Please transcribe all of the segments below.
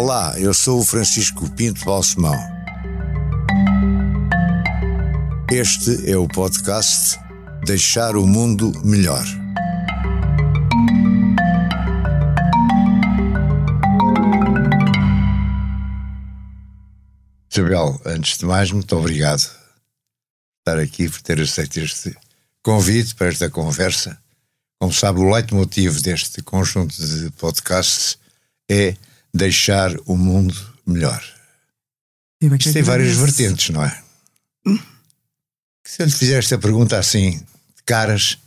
Olá, eu sou o Francisco Pinto Balsemão. Este é o podcast Deixar o Mundo Melhor. Isabel, antes de mais, muito obrigado por estar aqui, por ter aceito este convite para esta conversa. Como sabe, o leitmotiv deste conjunto de podcasts é deixar o mundo melhor. Isto tem várias vertentes, não é? Hum? Se eu lhe fizer esta pergunta assim, de caras, o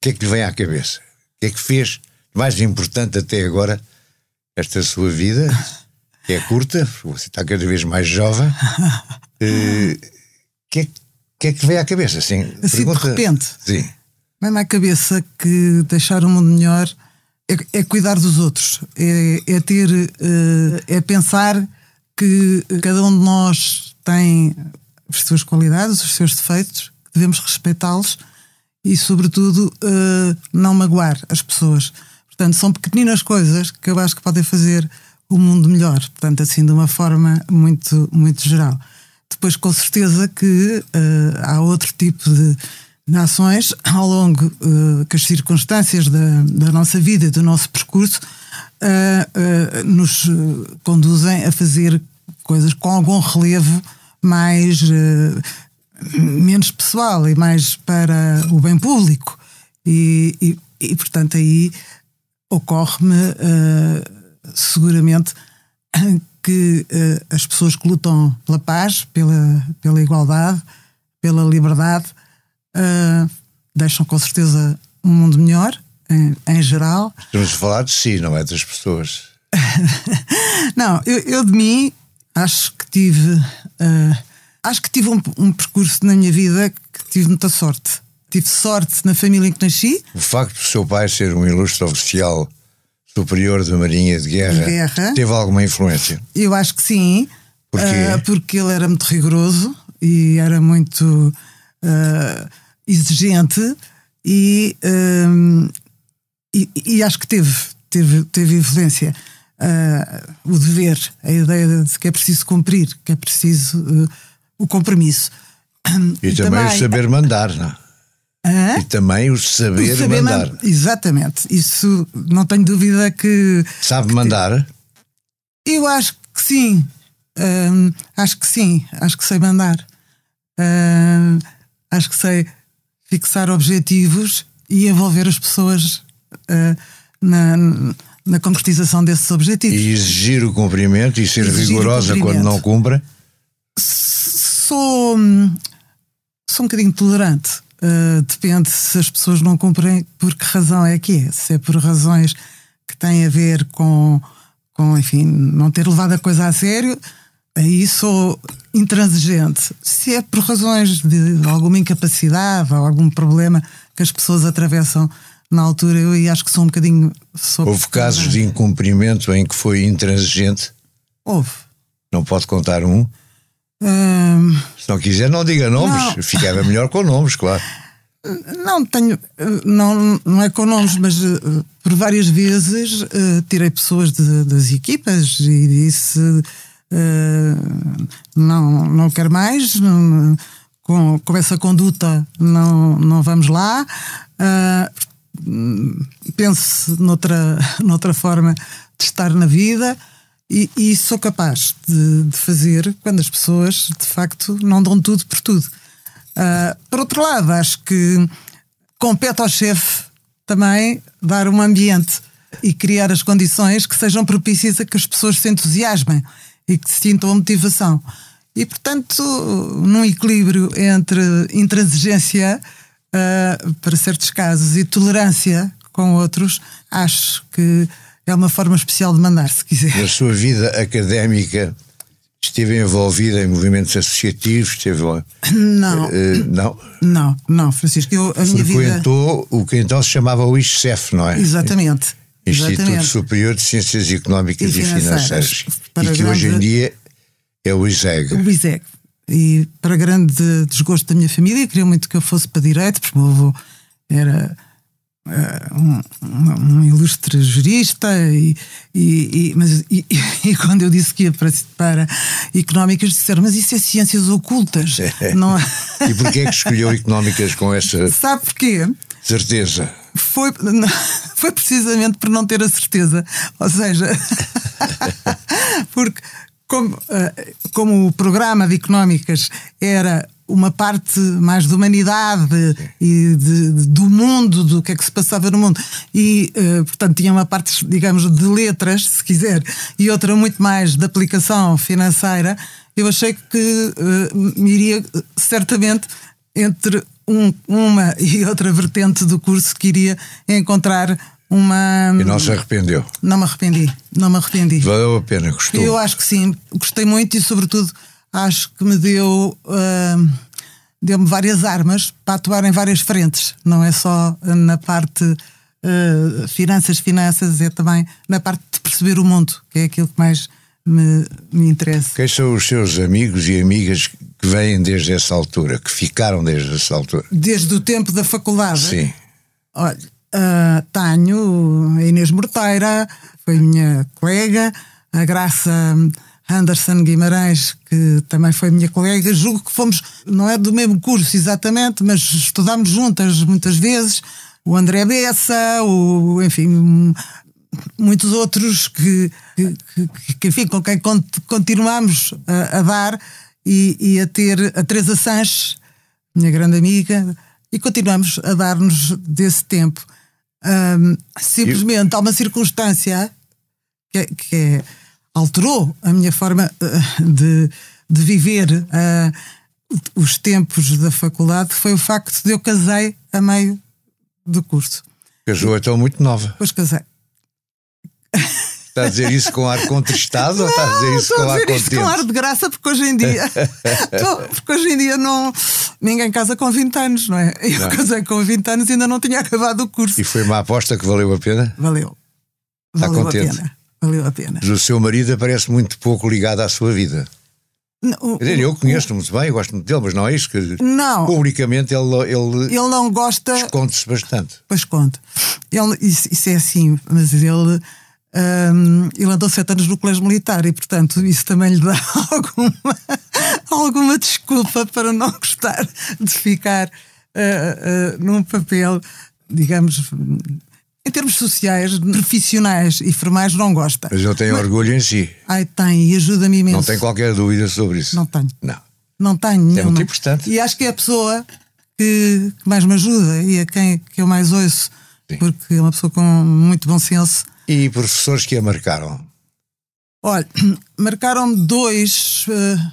que é que lhe vem à cabeça? O que é que fez mais importante até agora esta sua vida, que é curta, você está cada vez mais jovem? O uh, que, é, que é que vem à cabeça? Assim, assim pergunta... de repente. Sim. Vem-me à cabeça que deixar o mundo melhor é, é cuidar dos outros, é, é ter, uh, é pensar que cada um de nós tem as suas qualidades, os seus defeitos, devemos respeitá-los e, sobretudo, uh, não magoar as pessoas. Portanto, são pequeninas coisas que eu acho que podem fazer o mundo melhor. Portanto, assim, de uma forma muito, muito geral. Depois, com certeza, que uh, há outro tipo de ações ao longo uh, que as circunstâncias da, da nossa vida do nosso percurso uh, uh, nos conduzem a fazer coisas com algum relevo mais menos pessoal e mais para o bem público. E, e, e portanto aí ocorre-me seguramente que as pessoas que lutam pela paz, pela, pela igualdade, pela liberdade uh, deixam com certeza um mundo melhor, em, em, geral. Estamos a falar de si, não é das pessoas. não, eu, eu, de mim acho que tive. Uh, acho que tive um, um, percurso na minha vida que tive muita sorte. Tive sorte na família em que nasci. O facto do seu pai ser um ilustre oficial superior da Marinha de Guerra, Guerra. teve alguma influência? Eu acho que sim. Porquê? Uh, porque ele era muito rigoroso e era muito. Uh, exigente e, um, e, e, acho que teve, teve, teve influência. Uh, o dever, a ideia de que é preciso cumprir, que é preciso uh, o compromisso. E, e também, também, o saber mandar, não é? E também o saber, o saber mandar. Man exatamente. Isso não tenho dúvida que. Sabe que mandar? Eu acho que sim. Uh, acho que sim. Acho que sei mandar. Acho que sei fixar objetivos e envolver as pessoas uh, na, na concretização desses objetivos. E exigir o cumprimento e ser exigir rigorosa quando não cumpre? Sou, sou um bocadinho tolerante. Uh, depende se as pessoas não cumprem, por que razão é que é. Se é por razões que têm a ver com, com enfim, não ter levado a coisa a sério, aí sou intransigente. Se é por razões de alguma incapacidade ou algum problema que as pessoas atravessam na altura, eu acho que sou um bocadinho. Houve casos de incumprimento em que foi intransigente? Houve. Não pode contar um? Hum... Se não quiser, não diga nomes. Não. Ficava melhor com nomes, claro. Não tenho, não, não é com nomes, mas uh, por várias vezes uh, tirei pessoas de, das equipas e disse uh, não, não quero mais, com, com essa conduta não, não vamos lá. Uh, penso noutra, noutra forma de estar na vida e, e sou capaz de, de, fazer quando as pessoas de facto não dão tudo por tudo. Uh, por outro lado, acho que compete ao chefe também dar um ambiente e criar as condições que sejam propícias a que as pessoas se entusiasmem e que sintam a motivação. E, portanto, num equilíbrio entre intransigência uh, para certos casos e tolerância com outros, acho que é uma forma especial de mandar, se quiser. Na sua vida académica, esteve envolvida em movimentos associativos? Esteve Não. Uh, não? Não, não, Francisco. Eu, a minha Frequentou vida... o que então se chamava o ISCEF, não é? Exatamente. Instituto Exatamente. Superior de Ciências Económicas e, e Financeiras. e que hoje em dia é o ISEG. O ISEG. E para grande desgosto da minha família, queria muito que eu fosse para direito, porque o meu avô era um, um, ilustre jurista, e, e, e mas, e, e, quando eu disse que ia para, para económicas, disseram: Mas isso é ciências ocultas. É. Não... e porquê é que escolheu económicas com essa. Sabe porquê? Certeza. Foi, foi precisamente por não ter a certeza. Ou seja, porque como, eh, como o programa de económicas era uma parte mais de humanidade e de, de, do mundo, do que é que se passava no mundo. E, uh, portanto, tinha uma parte, digamos, de letras, se quiser, e outra muito mais de aplicação financeira. Eu achei que uh, me iria certamente entre um, uma e outra vertente do curso que iria encontrar uma. E não se arrependeu? Não me arrependi, não me arrependi. Valeu a pena, gostou? Eu acho que sim, gostei muito e, sobretudo, acho que me deu. Uh, deu-me várias armas para atuar em várias frentes, não é só na parte uh, finanças, finanças, é também na parte de perceber o mundo, que é aquilo que mais me, me interessa. Quem são os seus amigos e amigas que vêm desde essa altura, que ficaram desde essa altura? Desde o tempo da faculdade? Sim. Olha, uh, tenho a Inês Morteira, foi minha colega, a Graça Anderson Guimarães, que também foi minha colega, julgo que fomos, não é do mesmo curso exatamente, mas estudámos juntas muitas vezes. O André Bessa, o, enfim, muitos outros que, que, que, enfim, com quem continuamos a, a dar e, e, a ter a Teresa Sanches, minha grande amiga, e continuamos a dar-nos desse tempo. Um, simplesmente há uma circunstância que, que é alterou a minha forma eh, de, de viver uh, os tempos da faculdade foi o facto de eu casei a meio do curso. Casou então muito nova. Pois casei. Está a dizer isso com ar contristado não, ou está a dizer isso com ar contente? Isso com ar de graça, porque hoje em dia. porque hoje em dia não. Ninguém casa com 20 anos, não é? Eu não. casei com 20 anos e ainda não tinha acabado o curso. E foi uma aposta que valeu a pena? Valeu. Está valeu contente? A pena valeu a pena. Mas o seu marido aparece muito pouco ligado à sua vida. Não, dizer, eu conheço-o muito bem, gosto muito dele, mas não é isso que. Não. Publicamente ele. Ele, ele não gosta. Esconde-se bastante. Pois conta. Ele, isso, isso, é assim, mas ele. Um, ele andou sete anos no colégio militar e, portanto, isso também lhe dá alguma, alguma desculpa para não gostar de ficar uh, uh, num papel, digamos, em termos sociais, profissionais e formais, não gosta. Mas ele tem Mas, orgulho em si. Ai, tem, e ajuda-me imenso. Não tem qualquer dúvida sobre isso. Não tenho. Não. Não tenho nenhuma. É muito importante. E acho que é a pessoa que, que mais me ajuda e a quem que eu mais ouço. Sim. Porque é uma pessoa com muito bom senso. E professores que a marcaram? Olha, marcaram-me dois. Uh,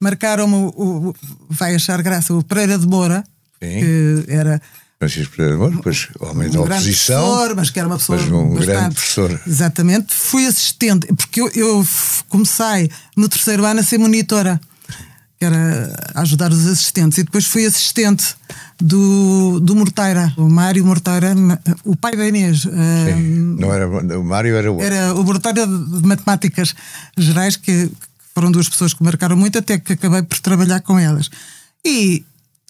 marcaram-me o, o, Vai achar graça, o Pereira de Moura, Sim. que era Francisco Pereira Moura, depois homem um da oposição. Professor, mas que era uma pessoa. Mas um bastante, grande professor. Exatamente. Fui assistente, porque eu, eu, comecei no terceiro ano a ser monitora, que era ajudar os assistentes, e depois fui assistente do, do Morteira, o Mário Morteira, o pai da Inês. Sim, não era, o Mário era o. Era o Morteira de Matemáticas Gerais, que foram duas pessoas que marcaram muito, até que acabei por trabalhar com elas. E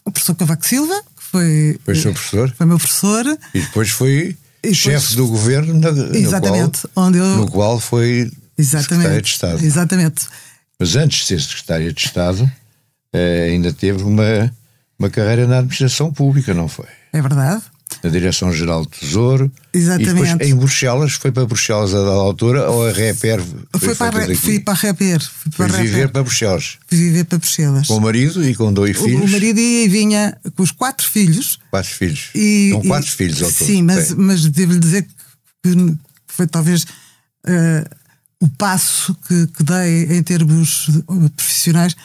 o professor Cavaco Silva, foi. Foi seu professor? Foi meu professor. E depois foi depois, chefe do governo, na, exatamente, no, qual, onde eu, no qual foi exatamente, secretária de Estado. Exatamente. Mas antes de ser secretária de Estado, eh, ainda teve uma, uma carreira na administração pública, não foi? É verdade na Direção-Geral do Tesouro. Exatamente. E depois em Bruxelas, foi para Bruxelas a dada altura ou a Reper? Foi para a, fui para a Reper. Fui para Reper. viver para Bruxelas. Fui viver para Bruxelas. Com o marido e com dois o, filhos? O marido ia e vinha com os quatro filhos. Quatro filhos. E, com quatro e, filhos ao todo. Sim, mas, mas devo-lhe dizer que foi talvez uh, o passo que, que dei em termos profissionais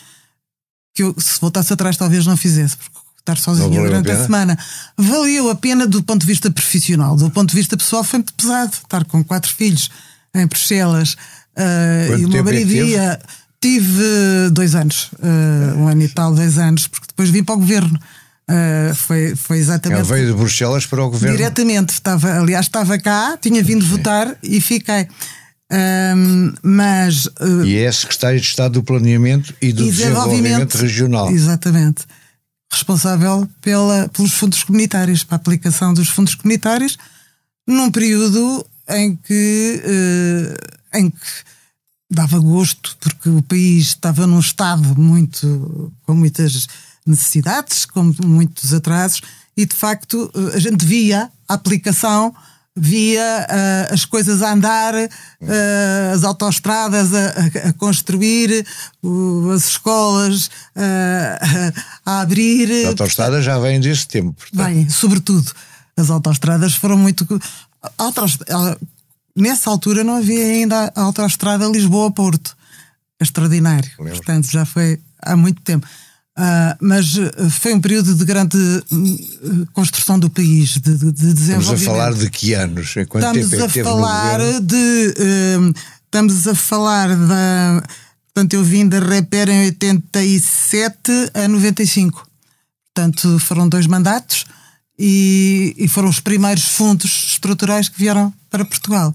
que eu, se voltasse atrás, talvez não fizesse, porque estar sozinha durante a, a, semana. Valeu a pena do ponto de vista profissional. Do ponto de vista pessoal foi muito pesado estar com quatro filhos em Bruxelas uh, e uma maridia. É Tive dois anos, uh, um ano e tal, dois anos, porque depois vim para o governo. Uh, foi, foi exatamente. Ele veio de Bruxelas para o governo? Diretamente. Estava, aliás, estava cá, tinha vindo Sim. votar e fiquei. Um, mas. Uh, e é secretário de Estado do Planeamento e do e Desenvolvimento, Desenvolvimento Regional. Exatamente responsável pela, pelos fundos comunitários, para a aplicação dos fundos comunitários, num período em que, uh, em que dava gosto, porque o país estava num estado muito com muitas necessidades, com muitos atrasos, e de facto a gente via a aplicação via uh, as coisas a andar, uh, as autoestradas a, a, construir, uh, as escolas a abrir. As autoestradas já vêm desse tempo. Vêm, sobretudo. As autoestradas foram muito. Nessa altura não havia ainda a autoestrada Lisboa-Porto. Extraordinário. Portanto, já foi há muito tempo. Uh, mas ah, foi um período de grande uh, construção do país, de, de, de desenvolvimento. Estamos a falar de que anos? Quanto estamos tempo é a falar de. Uh, estamos a falar da. Portanto, eu vim da Reper em 87 a 95. Portanto, foram dois mandatos e, e foram os primeiros fundos estruturais que vieram para Portugal.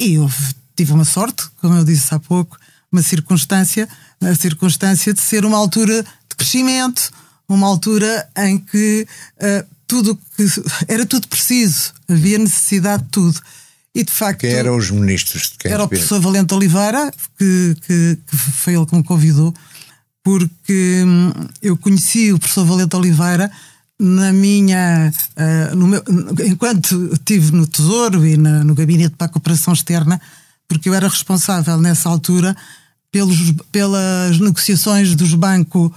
E eu tive uma sorte, como eu disse há pouco, uma circunstância, a circunstância de ser uma altura crescimento, uma altura em que uh, tudo que era tudo preciso, havia necessidade de tudo. E de facto. Quem eram os ministros de quem Era o professor Valente Oliveira, que, que, que, foi ele que me convidou, porque hum, eu conheci o professor Valente Oliveira na minha. Uh, no meu, enquanto estive no Tesouro e na, no Gabinete para a Cooperação Externa, porque eu era responsável nessa altura pelos, pelas negociações dos bancos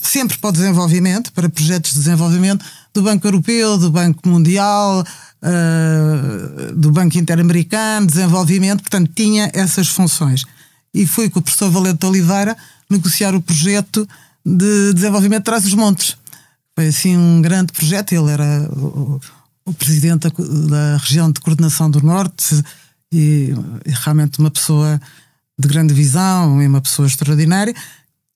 sempre para o desenvolvimento, para projetos de desenvolvimento do Banco Europeu, do Banco Mundial, uh, do Banco Interamericano, desenvolvimento, portanto tinha essas funções. E fui com o professor Valente Oliveira negociar o projeto de desenvolvimento de Trás-os-Montes. Foi assim um grande projeto, ele era o, o presidente da, da, região de coordenação do Norte e, e realmente uma pessoa de grande visão e uma pessoa extraordinária.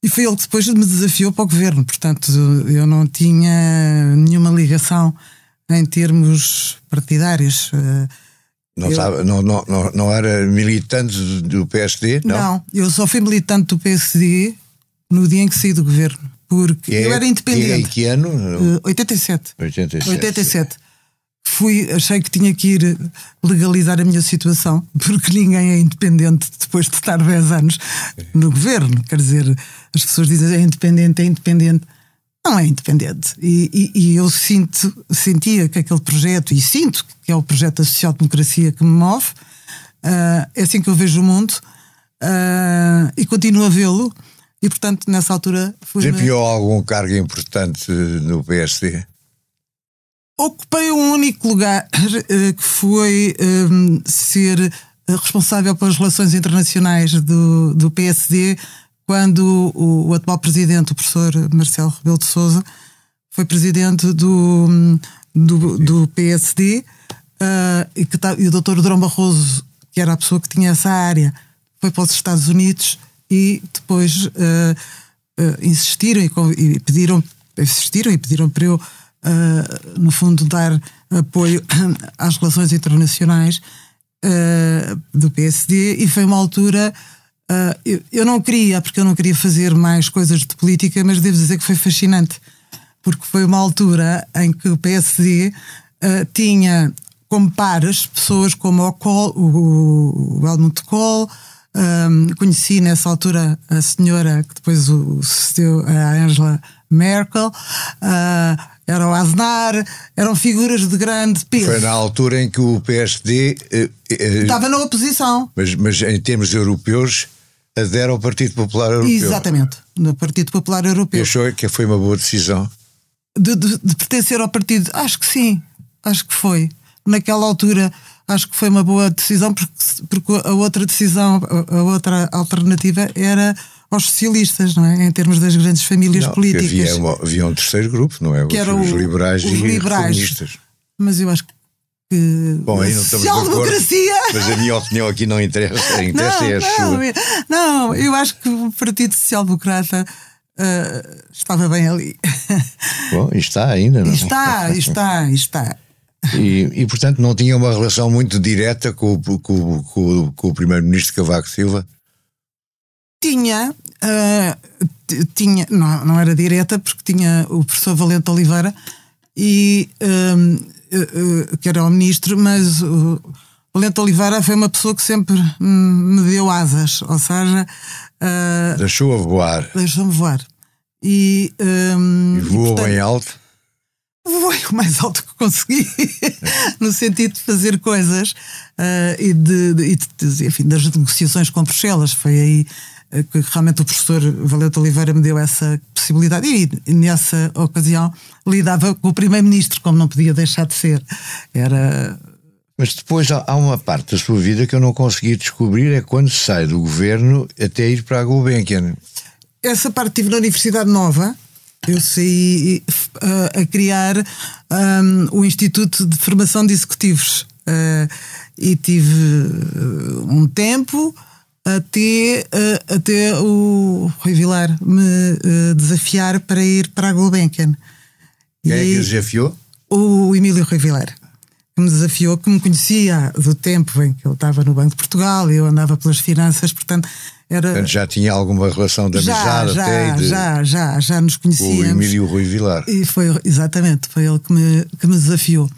E foi ele que depois me desafiou para o governo. Portanto, eu não tinha nenhuma ligação em termos partidários. Eh, não, eu... sabe, não, não, não, não, era militante do PSD? Não? não, eu só fui militante do PSD no dia em que saí do governo. Porque que eu é, era independente. Que, é, em que ano? Uh, 87. 87. 87 fui, achei que tinha que ir legalizar a minha situação, porque ninguém é independente depois de estar 10 anos no governo. Quer dizer, as pessoas dizem é independente, é independente. Não é independente. E, e, e eu sinto, sentia que aquele projeto, e sinto que é o projeto da social-democracia que me move, uh, é assim que eu vejo o mundo uh, e continuo a vê-lo. E portanto, nessa altura. Desempenhou algum cargo importante no PSD? Ocupei um único lugar eh, que foi um, ehm, ser eh, responsável pelas relações internacionais do, do PSD quando o, o, atual presidente, o professor Marcelo Rebelo de Souza, foi presidente do, do, do PSD uh, e, que, tá, e o doutor Drão Barroso, que era a pessoa que tinha essa área, foi para os Estados Unidos e depois uh, uh, insistiram e, e, pediram insistiram e pediram para eu uh, no fundo, dar apoio às relações internacionais uh, do PSD e foi uma altura. Uh, eu, eu, não queria, porque eu não queria fazer mais coisas de política, mas devo dizer que foi fascinante, porque foi uma altura em que o PSD tinha como pares pessoas como o, Kohl, o, o Helmut Kohl, um, conheci nessa altura a senhora que depois o sucedeu a Angela Merkel, uh, era o Aznar, eram figuras de grande peso. Foi na altura em que o PSD eh, eh, estava na oposição. Mas, mas em termos europeus adere ao Partido Popular Europeu. Exatamente, no Partido Popular Europeu. E achou que foi uma boa decisão? De, de, de pertencer ao partido? Acho que sim, acho que foi. Naquela altura acho que foi uma boa decisão porque, porque a outra decisão, a outra alternativa era aos socialistas, não é? Em termos das grandes famílias não, políticas. Havia, uma, havia um terceiro grupo, não é? Que os, os liberais os e liberais. reformistas. Mas eu acho que. Bom, aí não estamos social-democracia. Mas a minha opinião aqui não interessa, interessa não, é a não, sua. Não, eu acho que o Partido Social Democrata uh, estava bem ali. Bom, e está ainda, não é? Está, está, está. E, e, portanto não tinha uma relação muito direta com, com, com, com o primeiro-ministro Cavaco Silva? Tinha, uh, tinha, não, não era direta, porque tinha o professor Valente Oliveira, e, um, uh, uh, que era o ministro, mas o Valente Oliveira foi uma pessoa que sempre me deu asas, ou seja. Uh, Deixou-a voar. Deixou-me voar. E, um, e voou e, portanto, bem alto? Voei o mais alto que consegui, no sentido de fazer coisas uh, e, de, de, de, enfim, das negociações com Bruxelas. Foi aí que realmente o professor Valente Oliveira me deu essa possibilidade. E, nessa ocasião lidava com o primeiro-ministro, como não podia deixar de ser. Era. Mas depois há uma parte da sua vida que eu não consegui descobrir, é quando sai do governo até ir para a Gulbenkian. Essa parte tive na Universidade Nova, eu saí uh, a criar um, o Instituto de Formação de Executivos uh, e tive uh, um tempo até, até o Rui Vilar me desafiar para ir para a Gulbenkian. Quem é que desafiou? O Emílio Rui Vilar que me desafiou, que me conhecia do tempo em que ele estava no Banco de Portugal e eu andava pelas finanças, portanto era... Portanto, já tinha alguma relação de amizade já, até? De... Já, já, já nos conhecíamos. O Emílio Rui Vilar. E foi, exatamente, foi ele que me, que me desafiou.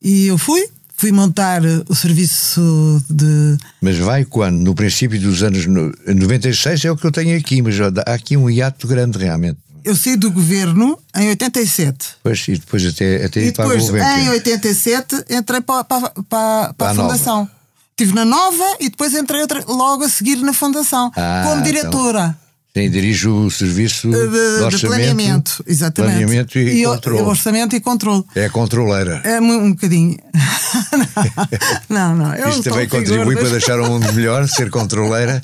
E eu fui, fui montar o serviço de. Mas vai quando? No princípio dos anos 96 é o que eu tenho aqui, mas há aqui um hiato grande realmente. Eu saí do governo em 87. Pois, e depois até, até e depois, para em 87, entrei para, para, para, para a, a Fundação. Estive na Nova e depois entrei outra, logo a seguir na Fundação, ah, como então. diretora. Então, sim, dirijo o serviço de, de, de planeamento, exatamente. Planeamento e, e controle. orçamento e controle. É a controleira. É um, um bocadinho. não, não. Eu Isto também contribui para deixar o mundo melhor, ser controleira?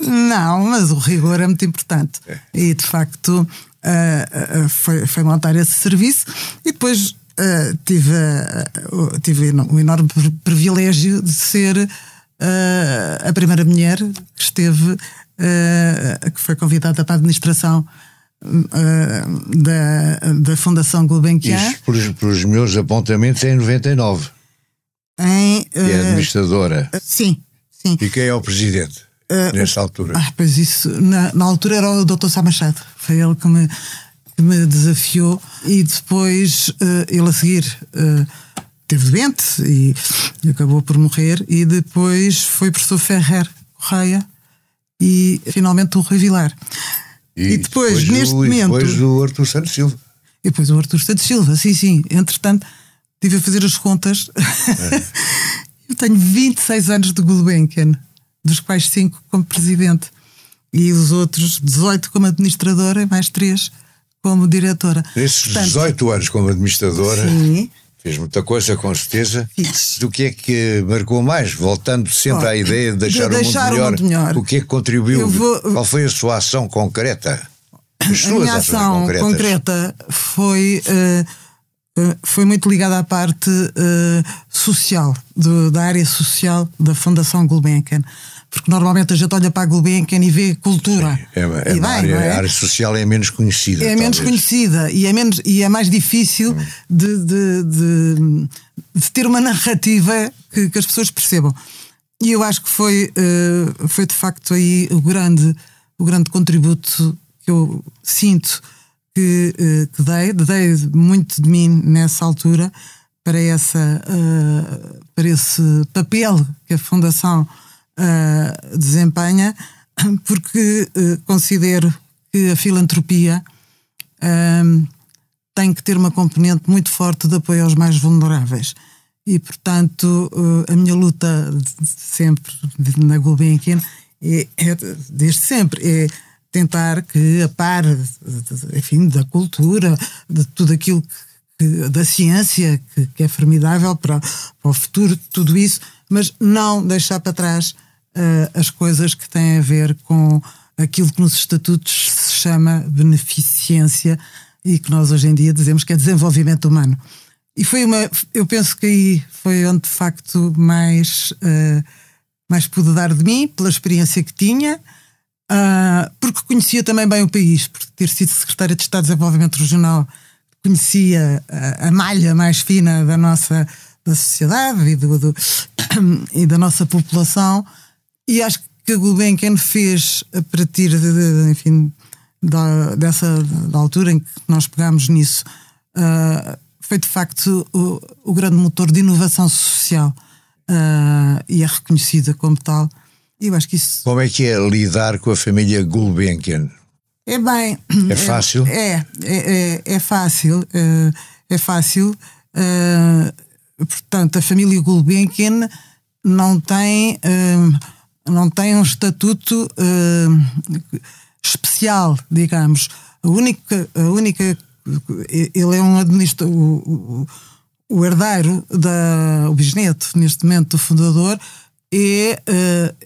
Não, mas o rigor é muito importante. É. E de facto uh, uh, foi, foi montar esse serviço e depois uh, tive, uh, tive o enorme privilégio de ser uh, a primeira mulher que esteve, que foi convidada para a administração da, da Fundação Gulbenkian. Isso, por os meus apontamentos, é em 99. Em, e é administradora. Sim, sim. E quem é o presidente? Uh, nessa altura? Ah, pois isso, na, na altura era o Dr. Sá Machado. Foi ele que me, que me desafiou e depois uh, ele a seguir uh, teve doente e, e, acabou por morrer e depois foi professor Ferrer Correia e finalmente o Rui Vilar. E, e depois, depois, neste do, momento. depois do Artur Santos Silva. E depois o Artur Santos Silva, sim, sim. Entretanto, estive a fazer as contas. É. Eu tenho 26 anos de Gulbenkian, dos quais 5 como presidente. E os outros 18 como administradora e mais 3 como diretora. Nesses Portanto, 18 anos como administradora, sim. Fez muita coisa, com certeza. Fiz. Do que é que marcou mais? Voltando sempre à ideia de deixar, de deixar o, mundo melhor, o, mundo melhor, o que é que contribuiu? Vou... Qual foi a sua ação concreta? As a minha ação concretas? concreta foi. Uh, foi muito ligada à parte uh, social, do, da área social da Fundação Gulbenkian porque normalmente a gente olha para a Gulbenkian e vê cultura. É, é, e bem, área, é? A área social é menos conhecida. É talvez. menos conhecida e é, menos, e é mais difícil hum. de, de, de, de, ter uma narrativa que, que, as pessoas percebam. E eu acho que foi, uh, foi de facto aí o grande, o grande contributo que eu sinto que, uh, que dei, dei muito de mim nessa altura para, essa, uh, para esse papel que a Fundação uh, desempenha, porque uh, considero que a filantropia uh, tem que ter uma componente muito forte de apoio aos mais vulneráveis. E, portanto, a minha luta de sempre na Gulbenkian é, é, desde sempre, é tentar que a par, enfim, da cultura, de tudo aquilo que, da ciência, que, que é formidável para, para, o futuro, tudo isso, mas não deixar para trás uh, as coisas que têm a ver com aquilo que nos estatutos se chama beneficência e que nós hoje em dia dizemos que é desenvolvimento humano. E foi uma, eu penso que aí foi onde de facto mais, uh, mais pude dar de mim, pela experiência que tinha, uh, porque conhecia também bem o país, por ter sido secretária de Estado de Desenvolvimento Regional, conhecia a, a malha mais fina da nossa da sociedade e, do, do e da nossa população e acho que a Gulbenkian fez a partir de, enfim, da, dessa da altura em que nós pegámos nisso, uh, foi de facto o, o, grande motor de inovação social uh, e é reconhecida como tal. E eu acho que isso. Como é que é lidar com a família Gulbenkian? É bem. É fácil? É, é, é, é fácil. Uh, é fácil. Portanto, a família Gulbenkian não tem, não tem um estatuto especial, digamos. A única, a única ele é um administrador, o, o, o, herdeiro, da, o bisneto, neste momento, do fundador, é,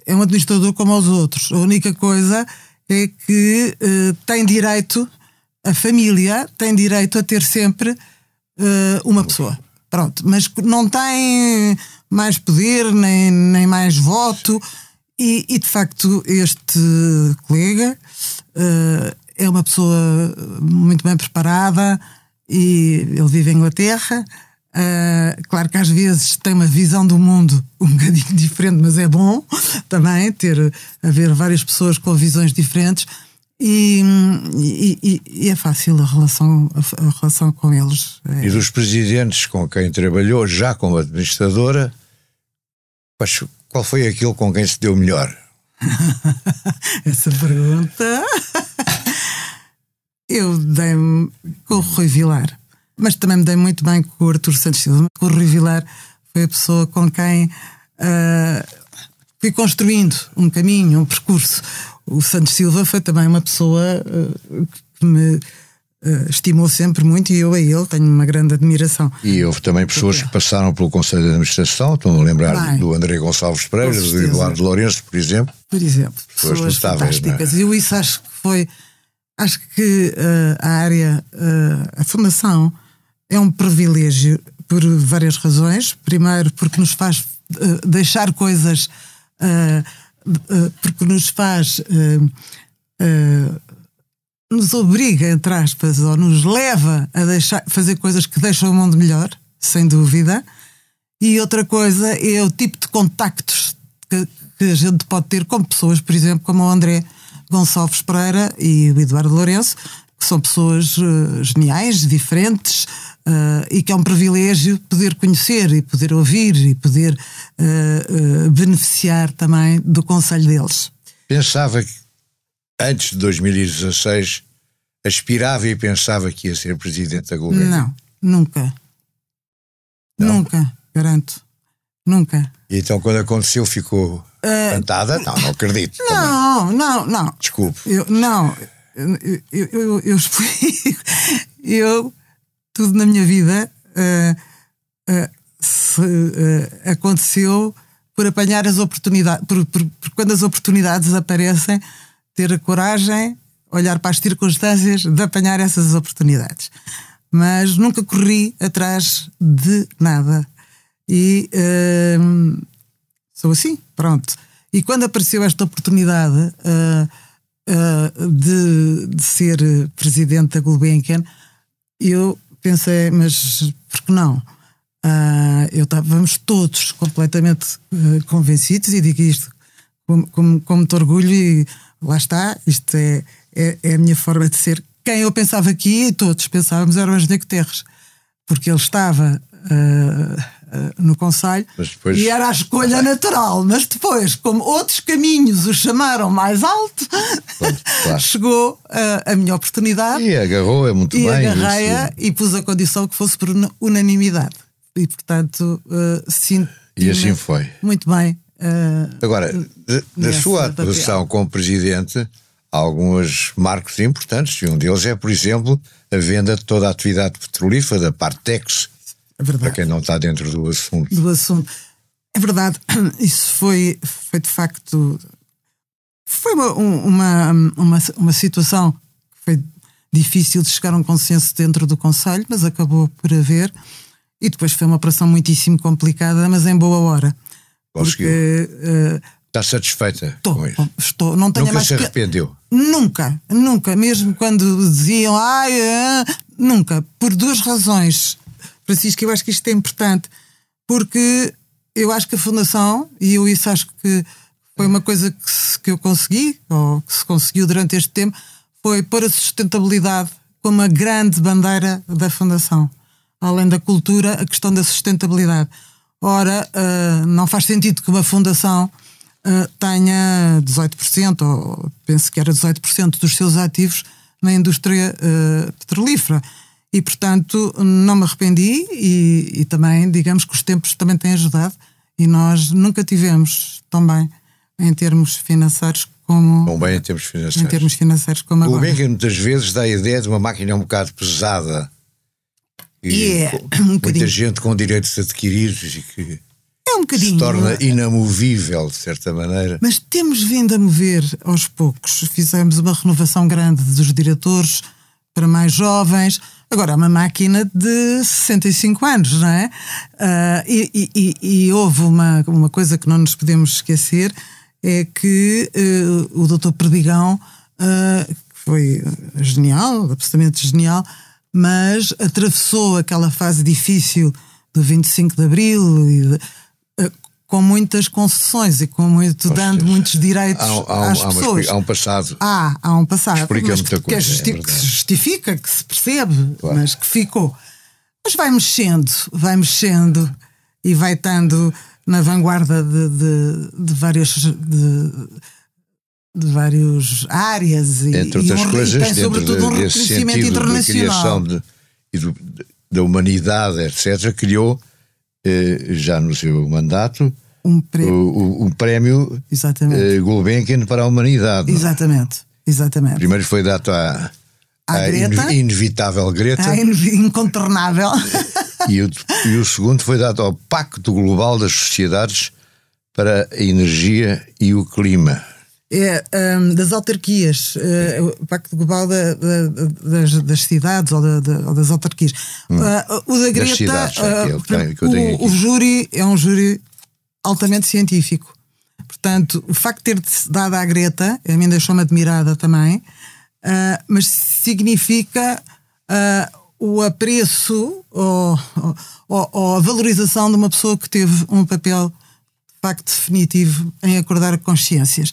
é um administrador como os outros. A única coisa é que tem direito, a família tem direito a ter sempre uma pessoa. Pronto, mas não tem mais poder, nem, nem mais voto. E, e de facto, este colega uh, é uma pessoa muito bem preparada e ele vive em Inglaterra. Uh, claro que às vezes tem uma visão do mundo um bocadinho diferente, mas é bom também ter haver várias pessoas com visões diferentes e, e, e é fácil a relação, a, relação com eles. É. E dos presidentes com quem trabalhou já como administradora, qual foi aquele com quem se deu melhor? Essa pergunta. Eu dei-me com o Rui Vilar, mas também me dei muito bem com o Artur Santos Silva. O Rui Vilar foi a pessoa com quem uh, fui construindo um caminho, um percurso. O Santos Silva foi também uma pessoa uh, que me uh, estimou sempre muito e eu a ele tenho uma grande admiração. E houve também pessoas que passaram pelo Conselho de Administração, estão a lembrar Bem, do André Gonçalves Pereira, do Eduardo Lourenço, por exemplo. Por exemplo, pessoas, pessoas é? fantásticas. É? E eu isso acho que foi, acho que uh, a área, uh, a Fundação é um privilégio por várias razões. Primeiro, porque nos faz deixar coisas, porque nos faz nos obriga, entre aspas, ou nos leva a deixar, fazer coisas que deixam o mundo melhor, sem dúvida. E outra coisa é o tipo de contactos que, que a gente pode ter com pessoas, por exemplo, como o André Gonçalves Pereira e o Eduardo Lourenço, que são pessoas uh, geniais, diferentes, uh, e que é um privilégio poder conhecer e poder ouvir e poder uh, beneficiar também do conselho deles. Pensava que antes de 2016, aspirava e pensava que ia ser presidente da governo? Não, nunca. Não? Nunca, garanto. Nunca. E então, quando aconteceu, ficou uh, Não, não acredito. Não, também. não, não. Desculpe. Eu, não, eu, eu, eu, eu explico. Eu, tudo na minha vida uh, uh, se, aconteceu por apanhar as oportunidades, por, por, por quando as oportunidades aparecem ter a coragem, olhar para as circunstâncias de apanhar essas oportunidades. Mas nunca corri atrás de nada. E uh, sou assim, pronto. E quando apareceu esta oportunidade uh, uh, de, de, ser presidente da Gulbenkian, eu pensei, mas por que não? Uh, eu estávamos todos completamente convencidos, e digo isto com, com, com muito orgulho e lá está, isto é, é, é, a minha forma de ser. Quem eu pensava aqui, todos pensávamos, era o Angélico Guterres, porque ele estava uh, uh, no Conselho depois... e era a escolha natural, mas depois, como outros caminhos o chamaram mais alto, claro. chegou uh, a minha oportunidade. E agarrou, é muito e bem. agarrei-a e pus a condição que fosse por unanimidade. E portanto, sinto. E assim foi. Muito bem Uh, Agora, na sua atuação como presidente, há alguns marcos importantes, e um deles é, por exemplo, a venda de toda a atividade petrolífera da Partex, é para quem não está dentro do assunto. Do assunto. É verdade, isso foi, foi de facto. Foi uma, uma, uma, uma situação que foi difícil de chegar a um consenso dentro do Conselho, mas acabou por haver. E depois foi uma operação muitíssimo complicada, mas em boa hora. Conseguiu. Porque, uh, Está satisfeita estou, com isso? Estou. Não tenho nunca mais se arrependeu? Que... Nunca, nunca. Mesmo quando diziam, ai, uh, nunca. Por duas razões. Francisco, eu acho que isto é importante. Porque eu acho que a Fundação, e eu isso acho que foi uma coisa que, se, que eu consegui, ou que se conseguiu durante este tempo, foi pôr a sustentabilidade como a grande bandeira da Fundação. Além da cultura, a questão da sustentabilidade. Ora, uh, não faz sentido que uma fundação uh, tenha 18%, ou penso que era 18% dos seus ativos na indústria uh, petrolífera. E, portanto, não me arrependi e, e, também, digamos que os tempos também têm ajudado e nós nunca tivemos tão bem em termos financeiros como... Bom, bem em termos financeiros. Em termos financeiros como agora. O bem que muitas vezes dá a ideia de uma máquina um bocado pesada. E, é, um muita gente com direitos adquiridos e que é um bocadinho, se torna inamovível, de certa maneira. Mas temos vindo a mover aos poucos. Fizemos uma renovação grande dos diretores para mais jovens. Agora, é uma máquina de 65 anos, não é? Uh, e, e, e, houve uma, uma coisa que não nos podemos esquecer, é que uh, o doutor Perdigão, uh, foi genial, absolutamente genial, mas atravessou aquela fase difícil do 25 de Abril e de, com muitas concessões e com muito, dando muitos direitos há, há, às há pessoas. Uma, há um passado. Há, há um passado. Explica mas muita que, coisa. Que, é que se justifica, que se percebe, claro. mas que ficou. Mas vai mexendo, vai mexendo e vai estando na vanguarda de, de, de várias. De, de várias áreas e, entre outras e um, coisas, tem sobretudo um reconhecimento internacional. Criação de, do, da humanidade, etc., criou já no seu mandato, um prémio, o, o, prémio uh, Gulbenkian para a humanidade. Exatamente, exatamente. Primeiro foi dado à, à, Greta, inevitável Greta. À incontornável. E o, e o segundo foi dado ao Pacto Global das Sociedades para a Energia e o Clima. É um, das autarquias, uh, o Pacto Global da, da, das, das, cidades ou, da, ou das autarquias. Hum. Uh, o da Greta, cidades, uh, o, o, júri é um júri altamente científico. Portanto, o facto de ter-se dado à Greta, a mim deixou-me admirada também, mas significa o apreço ou, ou, ou a valorização de uma pessoa que teve um papel de facto definitivo em acordar consciências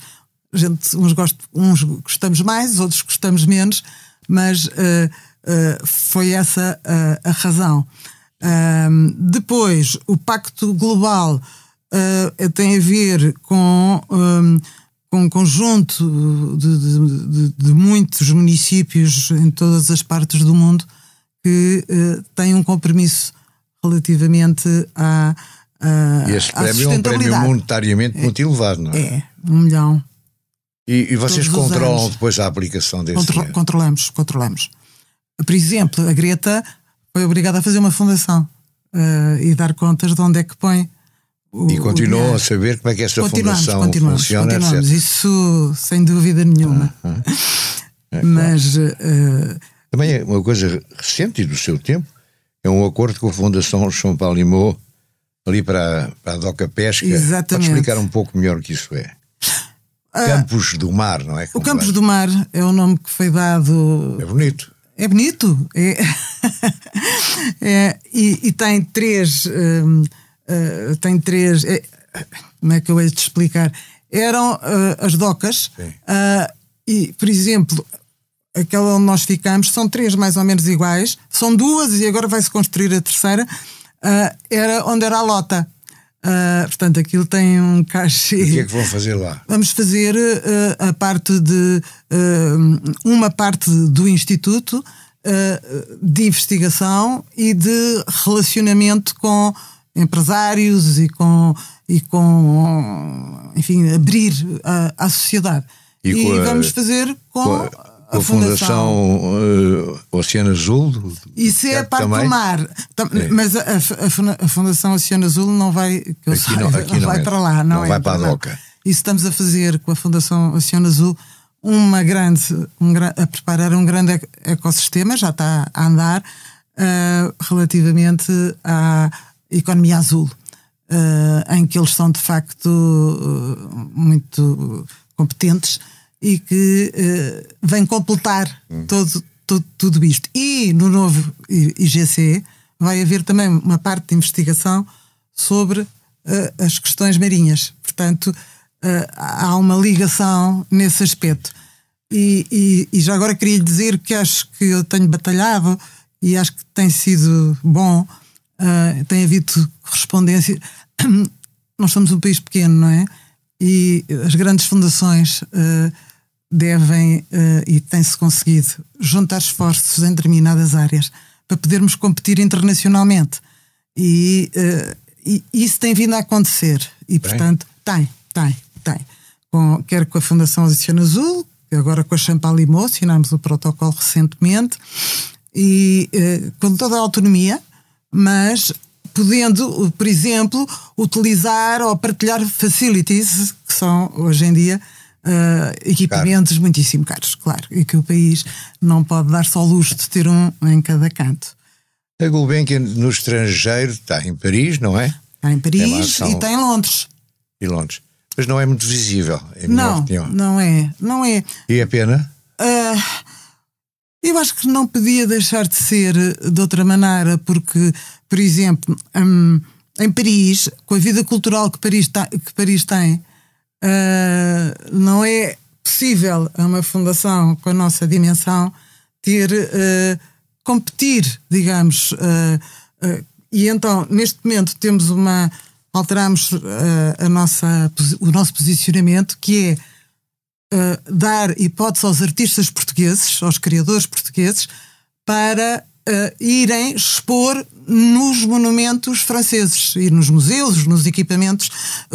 gente, uns, gost, uns gostamos mais, outros gostamos menos, mas uh, uh, foi essa uh, a razão. depois, o Pacto Global tem a ver com, um, com um conjunto de, de, de, de, muitos municípios em todas as partes do mundo que têm um compromisso relativamente à. e este prémio é um prémio monetariamente muito elevado, não é? É, um milhão e, e vocês controlam depois a aplicação desse Contro Controlamos, controlamos. Por exemplo, a Greta foi obrigada a fazer uma fundação uh, e dar contas de onde é que põe. O, e continuam a saber como é que esta continuamos, fundação continuamos, funciona, continuamos. Etc. Isso sem dúvida nenhuma. Ah, ah. É, Mas. Uh, Também é uma coisa recente e do seu tempo. É um acordo com a Fundação João Paulo ali para, para a Doca Pesca. Exatamente. Pode explicar um pouco melhor o que isso é? Ah, Campos do Mar, não é? o Campos do Mar é o nome que foi dado. É bonito. É bonito. É, é e, e, tem três. Um, uh, ah, tem três. É, como é que eu hei de explicar? Eram uh, as docas. Uh, e, por exemplo, aquela onde nós ficamos são três mais ou menos iguais. São duas e agora vai-se construir a terceira. era onde era a lota. Uh, portanto, aquilo tem um cachê. o que é que vão fazer lá? Vamos fazer uh, a parte de. Uh, uma parte do Instituto de investigação e de relacionamento com empresários e com. E com enfim, abrir a, à sociedade. E, e vamos fazer com. com a, a Fundação, Fundação uh, Oceano Azul. Isso é a parte também. do mar. É. Mas a, a, a, Fundação Oceano Azul não vai, aqui não, aqui não vai é. para lá, não, não é vai para a DOCA. Isso estamos a fazer com a Fundação Oceano Azul uma grande, um, a preparar um grande ecossistema, já está a andar, uh, relativamente à economia azul, uh, em que eles são de facto uh, muito competentes e que uh, vem completar hum. todo, todo, tudo isto. E no novo IGC vai haver também uma parte de investigação sobre uh, as questões marinhas. Portanto, há uma ligação nesse aspecto. E, e, e, já agora queria lhe dizer que acho que eu tenho batalhado e acho que tem sido bom, uh, tem havido correspondência. Nós somos um país pequeno, não é? E as grandes fundações uh, devem, uh, e tem-se conseguido, juntar esforços em determinadas áreas para podermos competir internacionalmente. E, e isso tem vindo a acontecer. E, portanto, tem, tem, tem. Com, quer com a Fundação Oceano Azul, agora com a Champalimau, assinámos o protocolo recentemente, e eh, com toda a autonomia, mas podendo, por exemplo, utilizar ou partilhar facilities, que são hoje em dia uh, equipamentos claro. muitíssimo caros, claro, e que o país não pode dar só luxo de ter um em cada canto. A Gulbenkian no estrangeiro está em Paris, não é? Está em Paris e está em Londres. E Londres. Mas não é muito visível, em não, opinião. Não é, não é. E é pena? Uh, eu acho que não podia deixar de ser de outra maneira, porque, por exemplo, um, em Paris, com a vida cultural que Paris, ta, que Paris tem, uh, não é possível a uma fundação com a nossa dimensão ter uh, competir, digamos. e então, neste momento, temos uma alteramos uh, a nossa, o nosso posicionamento, que é uh, dar hipótese aos artistas portugueses, aos criadores portugueses, para uh, irem expor nos monumentos franceses e nos museus, nos equipamentos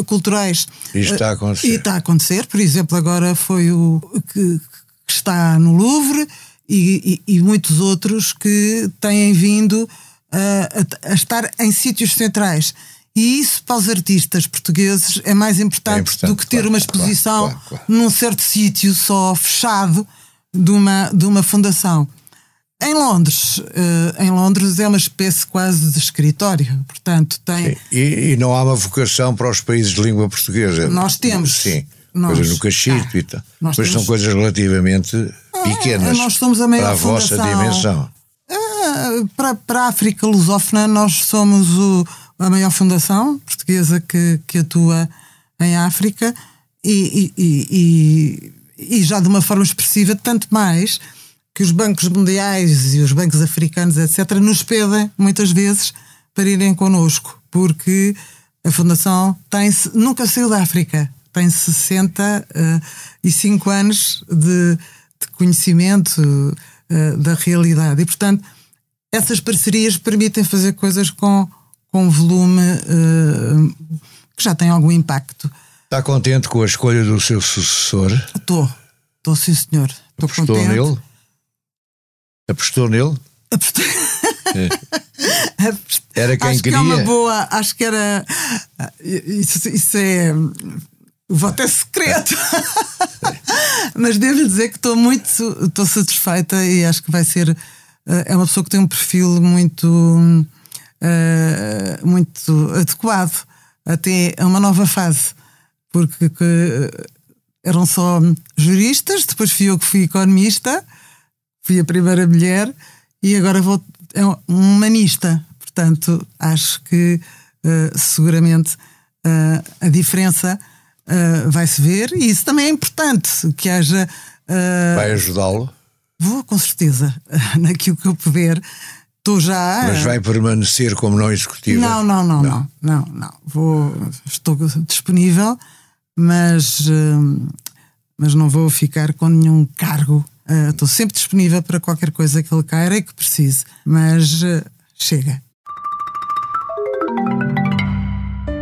culturais. Isto está a acontecer. E está a acontecer, por exemplo, agora foi o que, que está no Louvre e, e, e, muitos outros que têm vindo a, a, a estar em sítios centrais. E isso para os artistas portugueses é mais importante, é importante do que ter claro, uma exposição claro, claro, num certo sítio só fechado de uma, de uma fundação. Em Londres, uh, em Londres é uma espécie quase de escritório, portanto tem. E, e, não há uma vocação para os países de língua portuguesa. Nós temos. Sim. Nós, coisas no cachito ah, e tal. Pois temos... são coisas relativamente ah, pequenas nós somos a maior para a fundação. vossa dimensão. Ah, para, para a África lusófona, nós somos o, a maior fundação portuguesa que, que atua em África e, e, e, e, já de uma forma expressiva, tanto mais que os bancos mundiais e os bancos africanos, etc., nos pedem muitas vezes para irem connosco, porque a Fundação tem nunca saiu da África, tem 65 uh, anos de, de conhecimento uh, da realidade e, portanto, essas parcerias permitem fazer coisas com com volume uh, que já tem algum impacto. Está contente com a escolha do seu sucessor? Estou, estou sim, senhor. Estou contente. nele? Apostou nele? Apostou. É. Era quem acho queria. Que é uma boa, acho que era. Isso, isso é. O voto é secreto. Mas devo dizer que estou muito. Estou satisfeita e acho que vai ser. Eh, é uma pessoa que tem um perfil muito uh, muito adequado até a uma nova fase, porque que, eram só juristas, depois fui eu que fui economista, fui a primeira mulher e agora vou é um humanista. Portanto, acho que uh, seguramente uh, a diferença uh, vai se ver e isso também é importante que haja. vai ajudá-lo? Vou, com certeza, naquilo que eu puder estou já. Mas vai permanecer como não executiva? Não, não, não, não, não, não. Vou, estou disponível, mas, mas não vou ficar com nenhum cargo. Uh, estou sempre disponível para qualquer coisa que ele queira e que precise, mas uh, chega.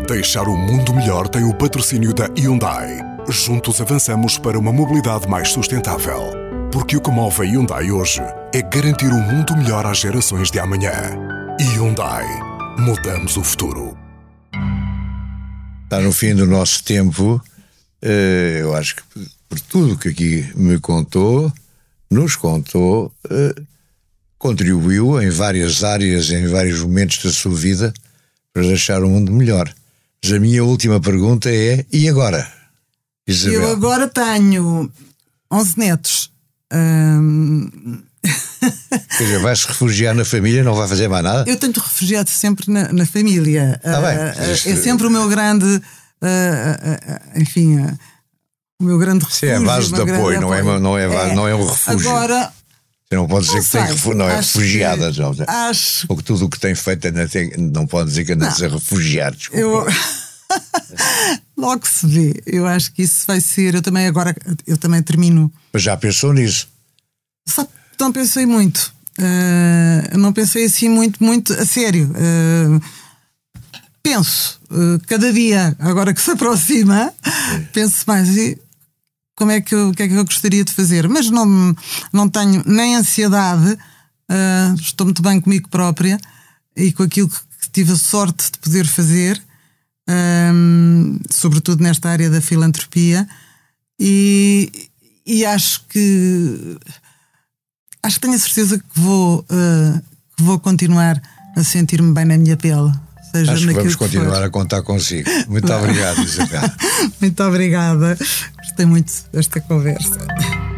Deixar o mundo melhor tem o patrocínio da Hyundai. Juntos avançamos para uma mobilidade mais sustentável. Porque o que move a Hyundai hoje é garantir um mundo melhor às gerações de amanhã. Hyundai. Mudamos o futuro. Está no fim do nosso tempo. Eh, eu acho que por tudo que aqui me contou, nos contou, eh, contribuiu em várias áreas, em vários momentos da sua vida, para deixar o mundo melhor. Mas a minha última pergunta é: e agora? Isabel? Eu agora tenho 11 netos Hum... Quer dizer, vai-se refugiar na família, não vai fazer mais nada? Eu tento refugiar-te sempre na, na família. Tá bem, uh, é sempre o meu grande uh, enfim, uh, o meu grande refúgio. Sim, é base de apoio, não é, não, é, é, não é um refúgio. Agora. Você não pode dizer não que tem refu não é refugiada, já. Acho. Porque tudo o que tem feito não pode dizer que anda a ser refugiado. Desculpa. Eu... Logo se vê. Eu acho que isso vai ser. Eu também agora eu também termino. Mas já pensou nisso? Só não pensei muito. Uh, não pensei assim muito, muito a sério. Uh, penso, uh, cada dia, agora que se aproxima, penso mais. E como é que eu, o que é que eu gostaria de fazer? Mas não, não tenho nem ansiedade, estou muito bem comigo própria e com aquilo que tive a sorte de poder fazer um, sobretudo nesta área da filantropia, e, e acho que acho que tenho a certeza que vou, uh, que vou continuar a sentir-me bem na minha pele. Seja acho que vamos continuar a contar consigo. Muito obrigado, Isabel. muito obrigada. Gostei muito desta conversa.